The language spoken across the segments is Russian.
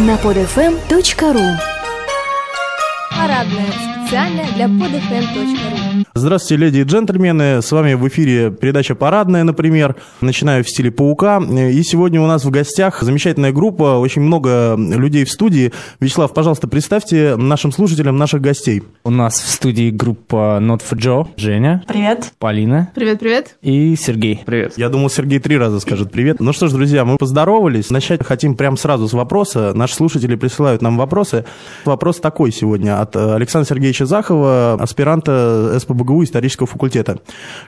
на podfm.ru Парадная специально для podfm.ru Здравствуйте, леди и джентльмены. С вами в эфире передача «Парадная», например. Начинаю в стиле «Паука». И сегодня у нас в гостях замечательная группа, очень много людей в студии. Вячеслав, пожалуйста, представьте нашим слушателям наших гостей. У нас в студии группа Not for Joe. Женя. Привет. Полина. Привет, привет. И Сергей. Привет. Я думал, Сергей три раза скажет привет. Ну что ж, друзья, мы поздоровались. Начать хотим прямо сразу с вопроса. Наши слушатели присылают нам вопросы. Вопрос такой сегодня от Александра Сергеевича Захова, аспиранта СПБГУ исторического факультета.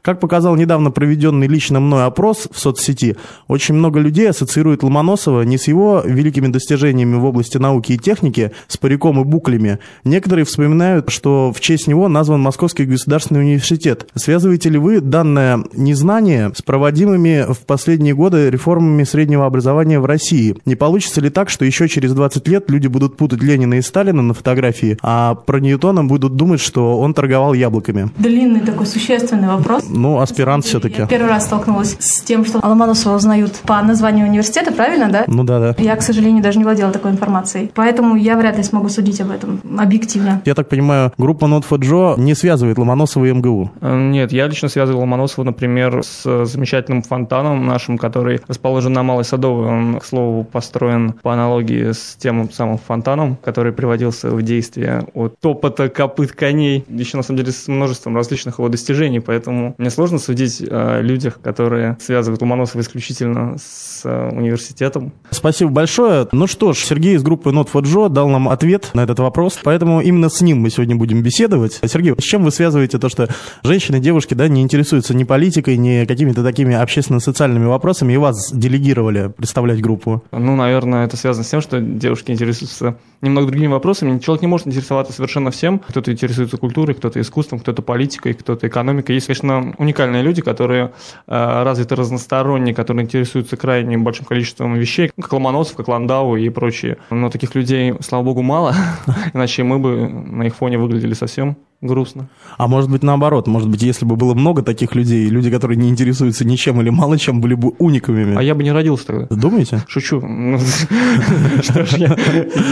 Как показал недавно проведенный лично мной опрос в соцсети, очень много людей ассоциируют Ломоносова не с его великими достижениями в области науки и техники, с париком и буклями. Некоторые вспоминают, что в честь него назван Московский государственный университет. Связываете ли вы данное незнание с проводимыми в последние годы реформами среднего образования в России? Не получится ли так, что еще через 20 лет люди будут путать Ленина и Сталина на фотографии, а про Ньютона будут думать, что он торговал яблоками? Длинный такой существенный вопрос. Ну, аспирант все-таки. Я первый раз столкнулась с тем, что Ломоносова узнают по названию университета, правильно, да? Ну да, да. Я, к сожалению, даже не владела такой информацией. Поэтому я вряд ли смогу судить об этом объективно. Я так понимаю, группа Not for Joe не связывает Ломоносова и МГУ? Э, Нет, я лично связывал Ломоносова, например, с замечательным фонтаном нашим, который расположен на Малой Садовой. Он, к слову, построен по аналогии с тем самым фонтаном, который приводился в действие от топота копыт коней. Еще, на самом деле, с множеством различных его достижений, поэтому мне сложно судить о людях, которые связывают Ломоносова исключительно с э, университетом. Спасибо большое. Ну что ж, Сергей из группы Not for Joe дал нам ответ на этот вопрос, поэтому именно с ним мы сегодня будем беседовать. Сергей, с чем вы связываете то, что женщины, девушки, да, не интересуются ни политикой, ни какими-то такими общественно-социальными вопросами, и вас делегировали представлять группу? Ну, наверное, это связано с тем, что девушки интересуются немного другими вопросами. Человек не может интересоваться совершенно всем. Кто-то интересуется культурой, кто-то искусством, кто-то политикой, кто-то экономикой. Есть, конечно, уникальные люди, которые э, развиты разносторонне, которые интересуются крайне большим количеством вещей, как Ломоносов, как Ландау и прочие. Но таких людей, слава богу, мало, иначе мы бы на их фоне выглядели совсем грустно. А может быть наоборот, может быть, если бы было много таких людей, люди, которые не интересуются ничем или мало чем, были бы уникумами. А я бы не родился тогда. Думаете? Шучу. Ну, Что ж, я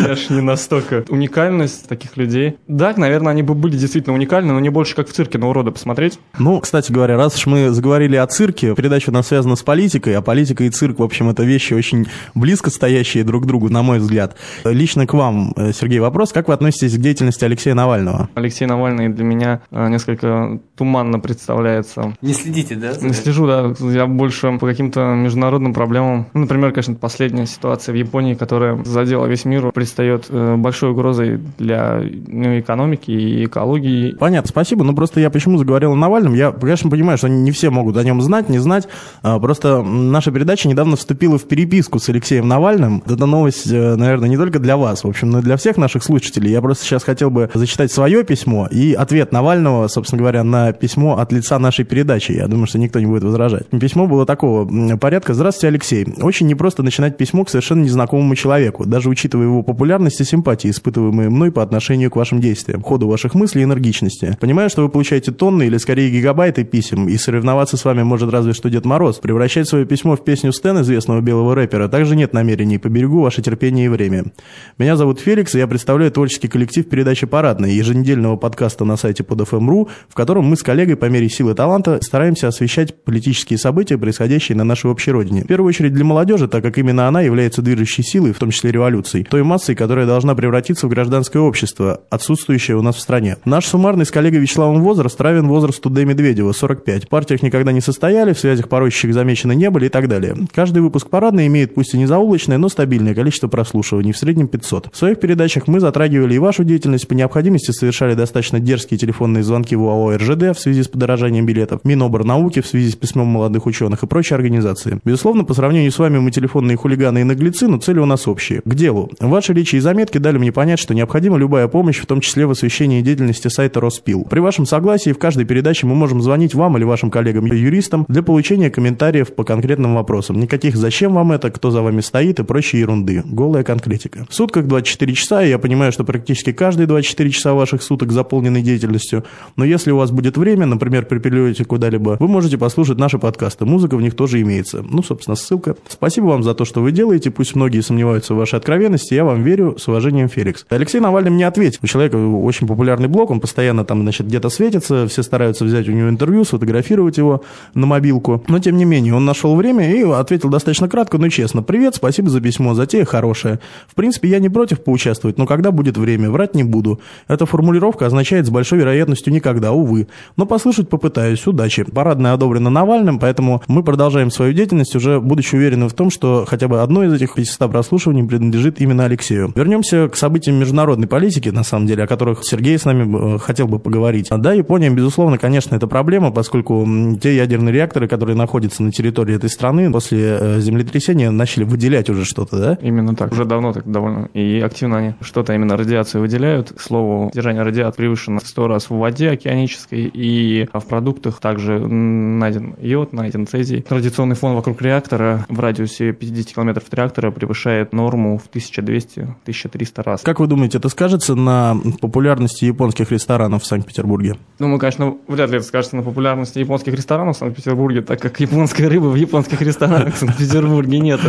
я ж не настолько. Уникальность таких людей. Да, наверное, они бы были действительно уникальны, но не больше как в цирке на урода посмотреть. Ну, кстати говоря, раз уж мы заговорили о цирке, передача у нас связана с политикой, а политика и цирк, в общем, это вещи очень близко стоящие друг к другу, на мой взгляд. Лично к вам, э, Сергей, вопрос. Как вы относитесь к деятельности Алексея Навального? Алексей Навальный для меня э, несколько туманно представляется. Не следите, да? Не слежу, да, я больше по каким-то международным проблемам. Ну, например, конечно, последняя ситуация в Японии, которая задела весь мир, предстает э, большой угрозой для ну, экономики и экологии. Понятно, спасибо. Ну, просто я почему заговорил о Навальном? Я, конечно, понимаю, что не все могут о нем знать, не знать. А, Просто наша передача недавно вступила в переписку с Алексеем Навальным. Это новость, э, наверное, не только для вас, в общем, но и для всех наших слушателей. Я просто сейчас хотел бы зачитать свое письмо и ответ Навального, собственно говоря, на письмо от лица нашей передачи. Я думаю, что никто не будет возражать. Письмо было такого порядка. Здравствуйте, Алексей. Очень непросто начинать письмо к совершенно незнакомому человеку, даже учитывая его популярность и симпатии, испытываемые мной по отношению к вашим действиям, ходу ваших мыслей и энергичности. Понимаю, что вы получаете тонны или скорее гигабайты писем, и соревноваться с вами может разве что Дед Мороз. Превращать свое письмо в песню Стэн, известного белого рэпера, также нет намерений. Поберегу ваше терпение и время. Меня зовут Феликс, и я представляю творческий коллектив передачи «Парадная», еженедельного подкаста на сайте podfm.ru, в котором мы с коллегой по мере силы таланта стараемся освещать политические события, происходящие на нашей общей родине. В первую очередь для молодежи, так как именно она является движущей силой, в том числе революцией, той массой, которая должна превратиться в гражданское общество, отсутствующее у нас в стране. Наш суммарный с коллегой Вячеславом возраст равен возрасту Д. Медведева, 45. В партиях никогда не состояли, в связях порочащих замечены не были и так далее. Каждый выпуск парадной имеет пусть и не заоблачное, но стабильное количество прослушиваний, в среднем 500. В своих передачах мы затрагивали и вашу деятельность, по необходимости совершали достаточно дерзкие телефонные звонки в ОАО РЖД в связи с подорожанием билетов, Миноборнауки в связи с письмом молодых ученых и прочие организации. Безусловно, по сравнению с вами мы телефонные хулиганы и наглецы, но цели у нас общие. К делу. Ваши речи и заметки дали мне понять, что необходима любая помощь, в том числе в освещении деятельности сайта Роспил. При вашем согласии в каждой передаче мы можем звонить вам или вашим коллегам-юристам для получения комментариев по конкретным вопросам. Никаких «зачем вам это», «кто за вами стоит» и прочей ерунды. Голая конкретика. В сутках 24 часа, и я понимаю, что практически каждые 24 часа ваших суток заполнены профессиональной деятельностью. Но если у вас будет время, например, при перелете куда-либо, вы можете послушать наши подкасты. Музыка в них тоже имеется. Ну, собственно, ссылка. Спасибо вам за то, что вы делаете. Пусть многие сомневаются в вашей откровенности. Я вам верю. С уважением, Феликс. Алексей Навальный мне ответил. У человека очень популярный блог, он постоянно там, значит, где-то светится, все стараются взять у него интервью, сфотографировать его на мобилку. Но, тем не менее, он нашел время и ответил достаточно кратко, но честно. Привет, спасибо за письмо, затея хорошая. В принципе, я не против поучаствовать, но когда будет время, врать не буду. Эта формулировка означает с большой вероятностью никогда, увы. Но послушать попытаюсь. Удачи. Парадная одобрена Навальным, поэтому мы продолжаем свою деятельность, уже будучи уверены в том, что хотя бы одно из этих 500 прослушиваний принадлежит именно Алексею. Вернемся к событиям международной политики, на самом деле, о которых Сергей с нами э, хотел бы поговорить. Да, Япония, безусловно, конечно, это проблема, поскольку те ядерные реакторы, которые находятся на территории этой страны, после э, землетрясения начали выделять уже что-то, да? Именно так. Уже давно так довольно. И активно они что-то именно радиацию выделяют. К слову, содержание радиации превышено в 100 раз в воде океанической, и в продуктах также найден йод, найден цезий. Радиационный фон вокруг реактора в радиусе 50 км от реактора превышает норму в 1200-1300 раз. Как вы думаете, это скажется на популярности японских ресторанов в Санкт-Петербурге? Думаю, конечно, вряд ли это скажется на популярности японских ресторанов в Санкт-Петербурге, так как японской рыбы в японских ресторанах в Санкт-Петербурге нет.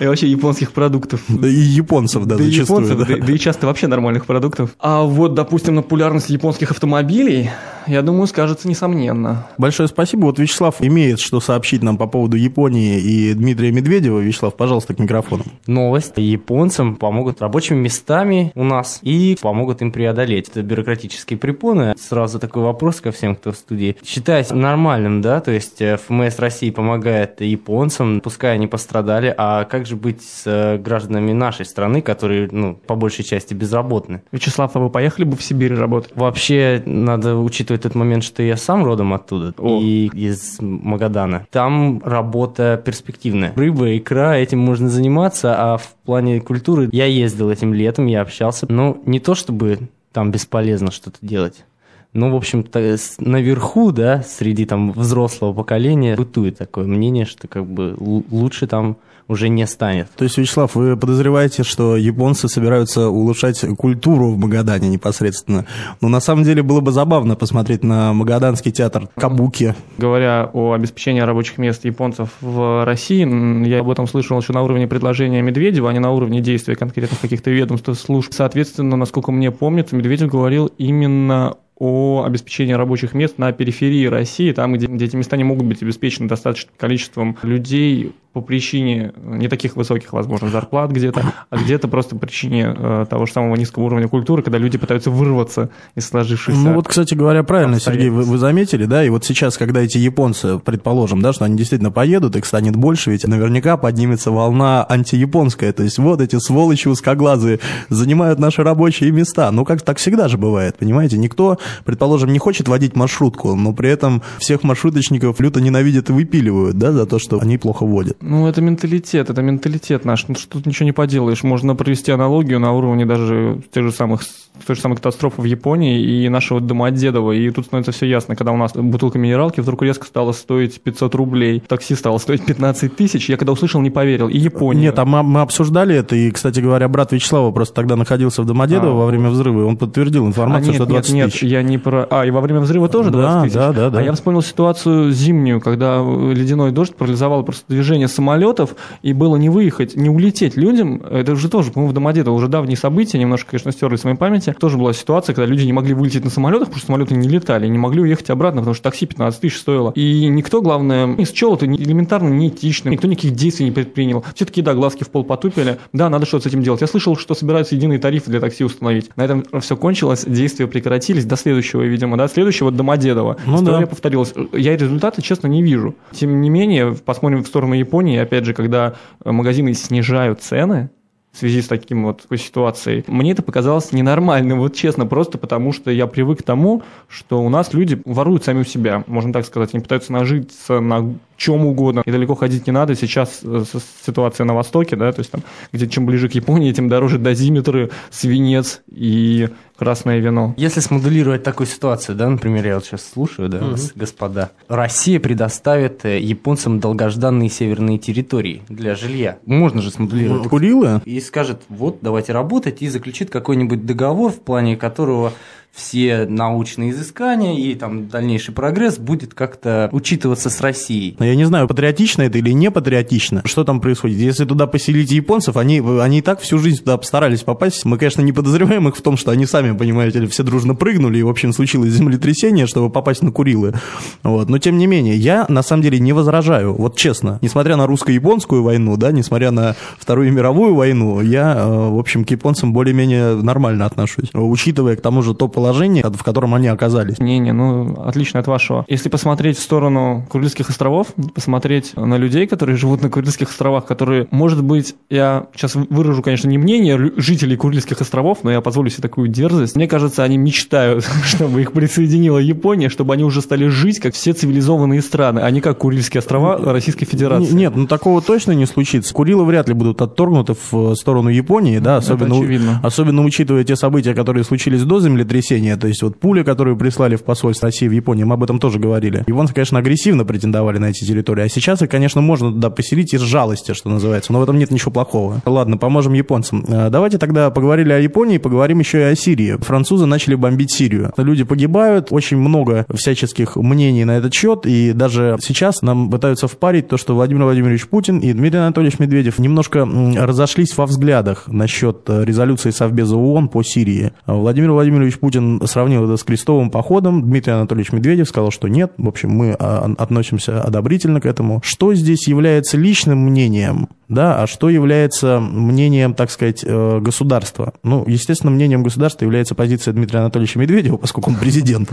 И вообще японских продуктов. Да и японцев, да, да зачастую. Японцев, да. Да, да и часто вообще нормальных продуктов. А вот, допустим, на популярности японских автомобилей, я думаю, скажется несомненно. Большое спасибо. Вот Вячеслав имеет что сообщить нам по поводу Японии и Дмитрия Медведева. Вячеслав, пожалуйста, к микрофону. Новость. Японцам помогут рабочими местами у нас и помогут им преодолеть это бюрократические препоны. Сразу такой вопрос ко всем, кто в студии. Считать нормальным, да, то есть э, ФМС России помогает японцам, пускай они пострадали, а как же быть с э, гражданами нашей страны, которые, ну, по большей части безработны? Вячеслав, а вы поехали бы в Сибирь работать? Вообще, надо учитывать тот момент, что я сам родом оттуда, О. и из Магадана. Там работа перспективная. Рыба, икра, этим можно заниматься, а в плане культуры я ездил этим летом, я общался. Ну, не то чтобы там бесполезно что-то делать. Ну, в общем-то, наверху, да, среди там взрослого поколения бытует такое мнение, что как бы лучше там уже не станет. То есть, Вячеслав, вы подозреваете, что японцы собираются улучшать культуру в Магадане непосредственно. Но на самом деле было бы забавно посмотреть на Магаданский театр Кабуки. Говоря о обеспечении рабочих мест японцев в России, я об этом слышал еще на уровне предложения Медведева, а не на уровне действия конкретных каких-то ведомств, служб. Соответственно, насколько мне помнится, Медведев говорил именно о обеспечении рабочих мест на периферии России, там, где, где эти места не могут быть обеспечены достаточным количеством людей по причине не таких высоких, возможно, зарплат где-то, а где-то просто по причине э, того же самого низкого уровня культуры, когда люди пытаются вырваться из сложившихся... Ну вот, кстати говоря, правильно, Сергей, вы, вы заметили, да, и вот сейчас, когда эти японцы, предположим, да, что они действительно поедут, их станет больше, ведь наверняка поднимется волна антияпонская, то есть вот эти сволочи узкоглазые занимают наши рабочие места. Ну, как так всегда же бывает, понимаете, никто, предположим, не хочет водить маршрутку, но при этом всех маршруточников люто ненавидят и выпиливают, да, за то, что они плохо водят. Ну, это менталитет, это менталитет наш. Ну, что тут ничего не поделаешь. Можно провести аналогию на уровне даже тех же самых той же самой катастрофы в Японии и нашего Домодедова. И тут становится все ясно, когда у нас бутылка минералки вдруг резко стала стоить 500 рублей, такси стало стоить 15 тысяч. Я когда услышал, не поверил. И Япония. Нет, а мы, мы обсуждали это, и, кстати говоря, брат Вячеслава просто тогда находился в Домодедово а, во время взрыва, и он подтвердил информацию, а, нет, что 20 нет, тысяч. Нет, я не про... А, и во время взрыва тоже 20 да, тысяч? Да, да, да. А я вспомнил ситуацию зимнюю, когда ледяной дождь парализовал просто движение самолетов, и было не выехать, не улететь людям. Это уже тоже, по-моему, в Домодедово уже давние события, немножко, конечно, стерли в своей памяти. Тоже была ситуация, когда люди не могли вылететь на самолетах, потому что самолеты не летали, не могли уехать обратно, потому что такси 15 тысяч стоило. И никто, главное, не счел это элементарно неэтично, никто никаких действий не предпринял. Все такие, да, глазки в пол потупили, да, надо что-то с этим делать. Я слышал, что собираются единые тарифы для такси установить. На этом все кончилось, действия прекратились до следующего, видимо, да, следующего Домодедово. Ну, История да. повторилась. Я результаты, честно, не вижу. Тем не менее, посмотрим в сторону Японии, опять же, когда магазины снижают цены, в связи с таким вот ситуацией. Мне это показалось ненормальным, вот честно, просто потому что я привык к тому, что у нас люди воруют сами у себя, можно так сказать, они пытаются нажиться на чем угодно, и далеко ходить не надо. Сейчас э, ситуация на Востоке, да, то есть там, где чем ближе к Японии, тем дороже дозиметры, свинец и красное вино. Если смоделировать такую ситуацию, да, например, я вот сейчас слушаю, да, угу. вас, господа, Россия предоставит э, японцам долгожданные северные территории для жилья. Можно же смоделировать. Курилы? И скажет, вот, давайте работать, и заключит какой-нибудь договор, в плане которого все научные изыскания и там дальнейший прогресс будет как-то учитываться с Россией. Но я не знаю, патриотично это или не патриотично. Что там происходит? Если туда поселить японцев, они, они и так всю жизнь туда постарались попасть. Мы, конечно, не подозреваем их в том, что они сами, понимаете ли, все дружно прыгнули, и, в общем, случилось землетрясение, чтобы попасть на Курилы. Вот. Но, тем не менее, я, на самом деле, не возражаю. Вот честно. Несмотря на русско-японскую войну, да, несмотря на Вторую мировую войну, я, э, в общем, к японцам более-менее нормально отношусь. Учитывая, к тому же, то положение, в котором они оказались. Не-не, ну, отлично от вашего. Если посмотреть в сторону Курильских островов, посмотреть на людей, которые живут на Курильских островах, которые, может быть, я сейчас выражу, конечно, не мнение жителей Курильских островов, но я позволю себе такую дерзость. Мне кажется, они мечтают, чтобы их присоединила Япония, чтобы они уже стали жить, как все цивилизованные страны, а не как Курильские острова Российской Федерации. Нет, ну такого точно не случится. Курилы вряд ли будут отторгнуты в э, сторону Японии, да, особенно, особенно учитывая те события, которые случились до землетрясения, то есть вот пуля, которую прислали в посольство России в Японии, мы об этом тоже говорили. Японцы, конечно, агрессивно претендовали на эти территории, а сейчас их, конечно, можно туда поселить из жалости, что называется, но в этом нет ничего плохого. Ладно, поможем японцам. Э, Давайте тогда поговорили о Японии, поговорим еще и о Сирии. Французы начали бомбить Сирию. Люди погибают, очень много всяческих мнений на этот счет, и даже сейчас нам пытаются впарить то, что Владимир Владимирович Путин и Дмитрий Анатольевич Медведев немножко разошлись во взглядах насчет э, резолюции Совбеза ООН по Сирии. Владимир Владимирович Путин сравнил это с крестовым походом, Дмитрий Анатольевич Медведев сказал, что нет, в общем, мы а, относимся одобрительно к этому. Что здесь является личным мнением, да, а что является мнением, так сказать, э, государства? Ну, естественно, мнением государства является позиция Дмитрия Анатольевича Медведева, поскольку он президент.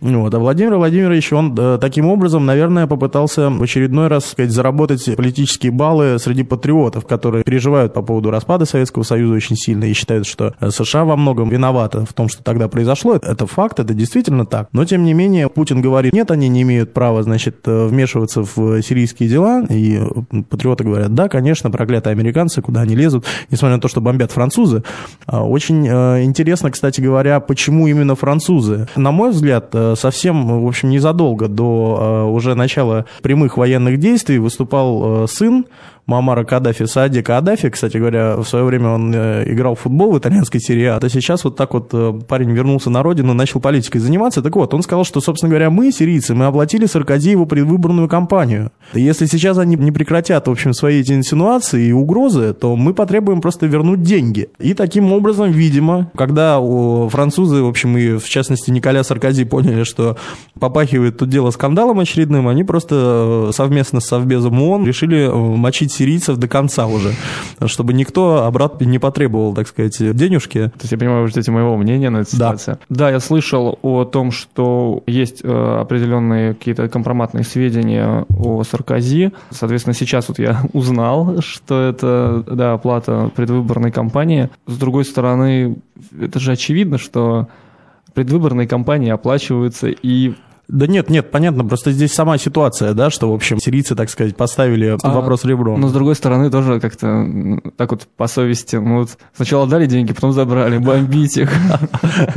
Вот. А Владимир Владимирович, он э, таким образом, наверное, попытался в очередной раз, сказать, заработать политические баллы среди патриотов, которые переживают по поводу распада Советского Союза очень сильно и считают, что э, США во многом виновата в том, что тогда произошло. Это факт, это действительно так. Но, тем не менее, Путин говорит, нет, они не имеют права, значит, вмешиваться в сирийские дела. И патриоты говорят, да, конечно, проклятые американцы, куда они лезут, несмотря на то, что бомбят французы. А, Очень э, интересно, кстати говоря, почему именно французы. На мой взгляд, э, совсем, в общем, незадолго до э, уже начала прямых военных действий выступал сын Мамара Каддафи, Саади Каддафи, кстати говоря, в свое время он э, играл в футбол в итальянской серии А, а сейчас вот так вот э, парень вернулся на родину, начал политикой заниматься. Так вот, он сказал, что, собственно говоря, мы, сирийцы, мы оплатили Саркози его предвыборную кампанию. Если сейчас они не прекратят, в общем, свои эти инсинуации и угрозы, то мы потребуем просто вернуть деньги. И таким образом, видимо, когда французы, в общем, и в частности Николя Саркози поняли, что попахивает тут дело скандалом очередным, они просто э, совместно с Совбезом ООН решили мочить сирийцев до конца уже, чтобы никто обратно не потребовал, так сказать, денежки. То есть я понимаю, вы ждете моего мнения на эту Да. ситуацию. Да, я слышал о том, что есть э, определенные какие-то компроматные сведения о Саркози. Соответственно, сейчас вот я узнал, что это, да, оплата предвыборной кампании. С другой стороны, это же очевидно, что предвыборные кампании оплачиваются и Да нет, нет, понятно, просто здесь сама ситуация, да, что, в общем, сирийцы, так сказать, поставили А, вопрос ребром. Но с другой стороны, тоже как-то так вот по совести. Ну, вот сначала дали деньги, потом забрали, бомбить их.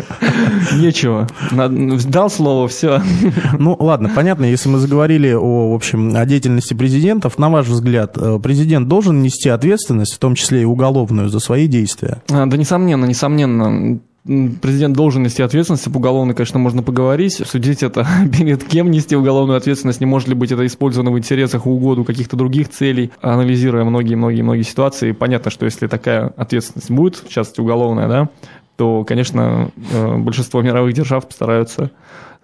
Нечего. Дал слово, все. Ну, ладно, понятно, если мы заговорили о, в общем, о деятельности президентов, на ваш взгляд, э, президент должен нести ответственность, в том числе и уголовную, за свои действия? А, Да, несомненно, несомненно. Президент должен нести ответственность, об уголовной, конечно, можно поговорить, судить это перед кем нести уголовную ответственность, не может ли быть это использовано в интересах угоду каких-то других целей, анализируя многие-многие-многие ситуации. Понятно, что если такая ответственность будет, в частности уголовная, да, то, конечно, э, большинство мировых держав постараются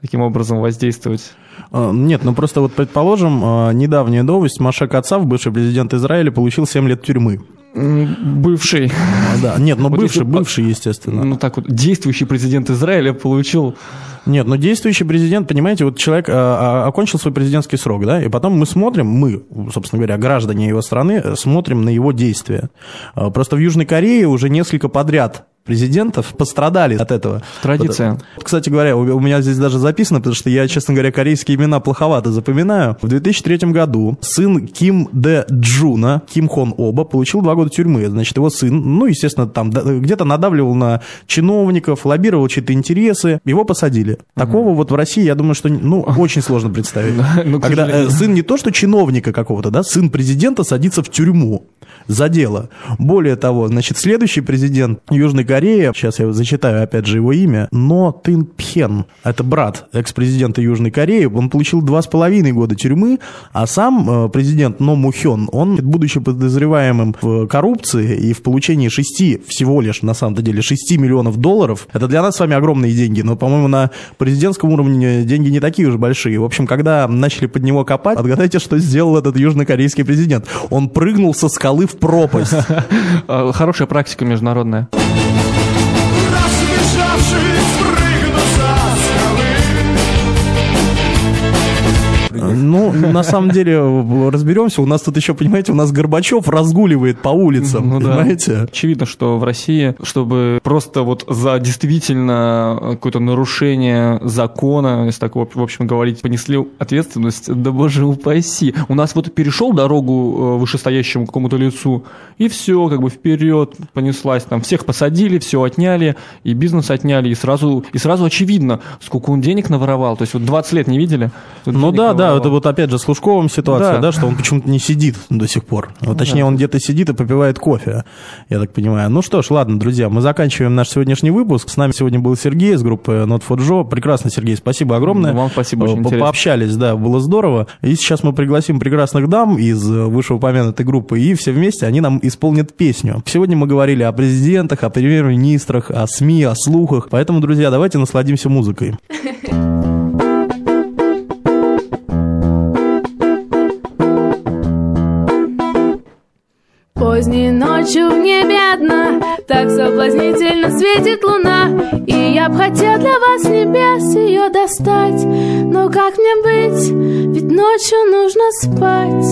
таким образом воздействовать. Э, Нет, ну просто вот предположим, э, недавняя новость, Машек Ацав, бывший президент Израиля, получил 7 лет тюрьмы. Бывший, А, Да, нет, ну Вот бывший, если- бывший, естественно. ну так вот, действующий президент Израиля получил Нет, но действующий президент, понимаете, вот человек а, а, окончил свой президентский срок, да, и потом мы смотрим, мы, собственно говоря, граждане его страны, смотрим на его действия. А, Просто в Южной Корее уже несколько подряд президентов пострадали от этого. Традиция. Кстати говоря, у меня здесь даже записано, потому что я, честно говоря, корейские имена плоховато запоминаю. В 2003 году сын Ким Дэ Джуна, Ким Хон Оба, получил два года тюрьмы. Значит, его сын, ну, естественно, там где-то надавливал на чиновников, лоббировал чьи-то интересы. Его посадили. Такого вот в России, я думаю, что, ну, очень сложно представить. Ну, Когда э, сын не то, что чиновника какого-то, да, сын президента садится в тюрьму за дело. Более того, значит, следующий президент Южной Кореи Корее, сейчас я зачитаю опять же его имя, Но Тын Пхен, это брат экс-президента Южной Кореи, он получил два с половиной года тюрьмы, а сам э, президент Но Му Хён, он, будучи подозреваемым в коррупции и в получении 6, всего лишь, на самом деле, 6 миллионов долларов, это для нас с вами огромные деньги, но, по-моему, на президентском уровне деньги не такие уж большие. В общем, когда начали под него копать, отгадайте, что сделал этот южнокорейский президент. Он прыгнул со скалы в пропасть. Хорошая практика международная. Ну, на самом деле, разберемся. У нас тут еще, понимаете, у нас Горбачев разгуливает по улицам, Ну да. понимаете? Очевидно, что в России, чтобы просто вот за действительно какое-то нарушение закона, если так в общем говорить, понесли ответственность, да боже упаси. У нас вот перешел дорогу э, вышестоящему какому-то лицу, и все, как бы вперед понеслась. Там всех посадили, все отняли, и бизнес отняли, и сразу, и сразу очевидно, сколько он денег наворовал. То есть вот 20 лет не видели? Ну да, да, наворовал. Это вот опять же с Лужковым ситуация, да, Да. что он почему-то не сидит до сих пор. Вот, точнее, он где-то сидит и попивает кофе, я так понимаю. Ну что ж, ладно, друзья, мы заканчиваем наш сегодняшний выпуск. С нами сегодня был Сергей из группы Not for Joe. Прекрасно, Сергей, спасибо огромное. Вам спасибо, очень По- интересно. Пообщались, да, было здорово. И сейчас мы пригласим прекрасных дам из э, вышеупомянутой группы, и все вместе они нам исполнят песню. Сегодня мы говорили о президентах, о премьер-министрах, о СМИ, о слухах. Поэтому, друзья, давайте насладимся музыкой. Поздней ночью в небе одна Так соблазнительно светит луна. И я б хотел для вас небес ее достать Но как мне быть? Ведь ночью нужно спать.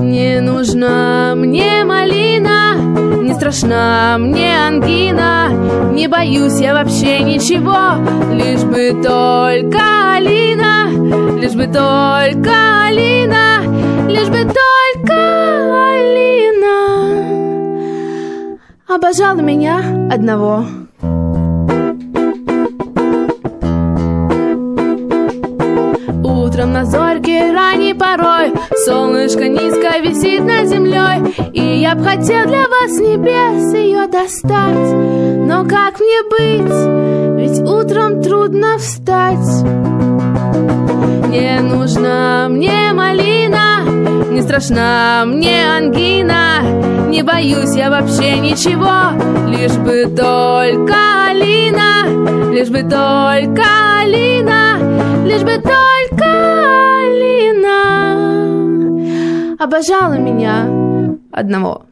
Не нужна мне малина Не страшна мне ангина. Не боюсь я вообще ничего Лишь бы только Алина Лишь бы только Алина Лишь бы только Обожала меня одного. Утром на зорьке ранней порой Солнышко низко висит над землей И я б хотел для вас небес ее достать. Но как мне быть? Ведь утром трудно встать. Не нужна мне малина Не страшна мне ангина Не боюсь я вообще ничего Лишь бы только Алина Лишь бы только Алина Лишь бы только Алина. Обожала меня одного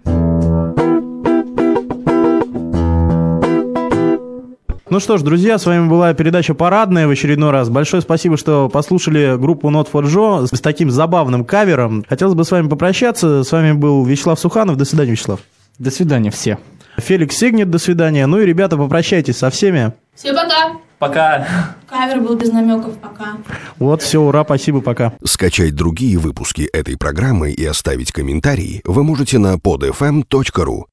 Ну что ж, друзья, с вами была передача «Парадная» в очередной раз. Большое спасибо, что послушали группу Not for Joe с таким забавным кавером. Хотелось бы с вами попрощаться. С вами был Вячеслав Суханов. До свидания, Вячеслав. До свидания все. Феликс Сигнет, до свидания. Ну и, ребята, попрощайтесь со всеми. Всем пока! Пока. Кавер был без намеков, пока. Вот, все, ура, спасибо, пока. Скачать другие выпуски этой программы и оставить комментарии вы можете на podfm.ru.